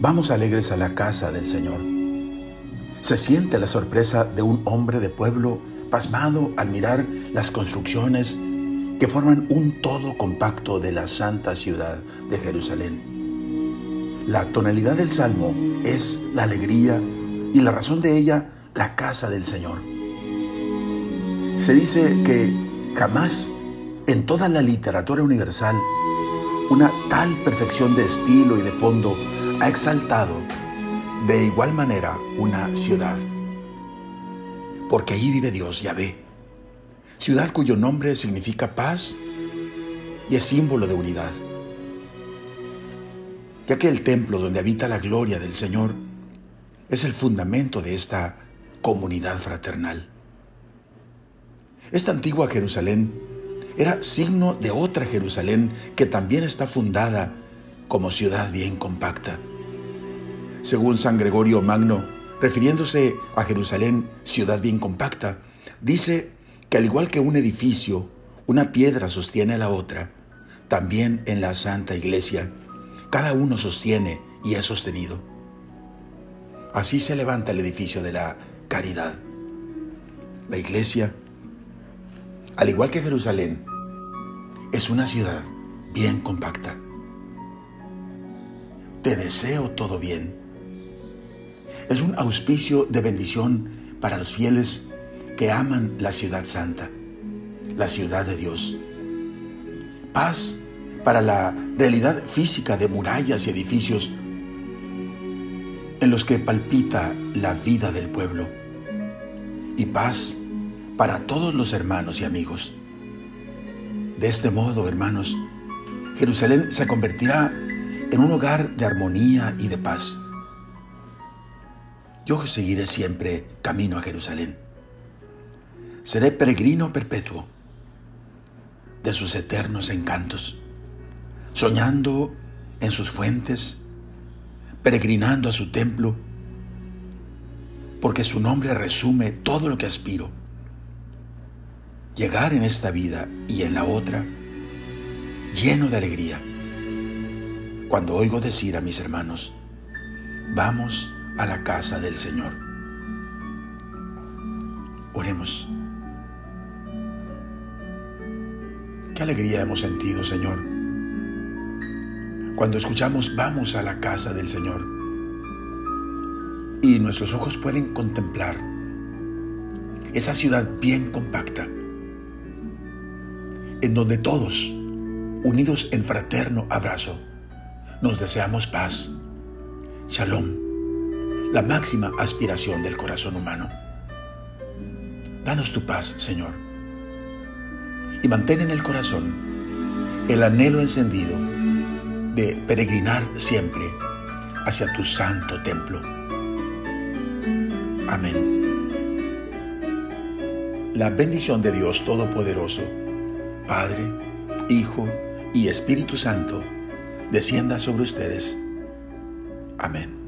Vamos alegres a la casa del Señor. Se siente la sorpresa de un hombre de pueblo pasmado al mirar las construcciones que forman un todo compacto de la santa ciudad de Jerusalén. La tonalidad del salmo es la alegría y la razón de ella la casa del Señor. Se dice que jamás en toda la literatura universal una tal perfección de estilo y de fondo ha exaltado de igual manera una ciudad. Porque ahí vive Dios, Yahvé, ciudad cuyo nombre significa paz y es símbolo de unidad. Ya que el templo donde habita la gloria del Señor es el fundamento de esta comunidad fraternal. Esta antigua Jerusalén era signo de otra Jerusalén que también está fundada como ciudad bien compacta. Según San Gregorio Magno, refiriéndose a Jerusalén, ciudad bien compacta, dice que al igual que un edificio, una piedra sostiene a la otra, también en la Santa Iglesia, cada uno sostiene y es sostenido. Así se levanta el edificio de la caridad. La Iglesia, al igual que Jerusalén, es una ciudad bien compacta. Te deseo todo bien. Es un auspicio de bendición para los fieles que aman la ciudad santa, la ciudad de Dios. Paz para la realidad física de murallas y edificios en los que palpita la vida del pueblo. Y paz para todos los hermanos y amigos. De este modo, hermanos, Jerusalén se convertirá en un hogar de armonía y de paz. Yo seguiré siempre camino a Jerusalén. Seré peregrino perpetuo de sus eternos encantos, soñando en sus fuentes, peregrinando a su templo, porque su nombre resume todo lo que aspiro llegar en esta vida y en la otra lleno de alegría. Cuando oigo decir a mis hermanos, vamos a la casa del Señor. Oremos. Qué alegría hemos sentido, Señor, cuando escuchamos vamos a la casa del Señor y nuestros ojos pueden contemplar esa ciudad bien compacta en donde todos, unidos en fraterno abrazo, nos deseamos paz, shalom, la máxima aspiración del corazón humano. Danos tu paz, Señor, y mantén en el corazón el anhelo encendido de peregrinar siempre hacia tu santo templo. Amén. La bendición de Dios Todopoderoso, Padre, Hijo y Espíritu Santo, descienda sobre ustedes. Amén.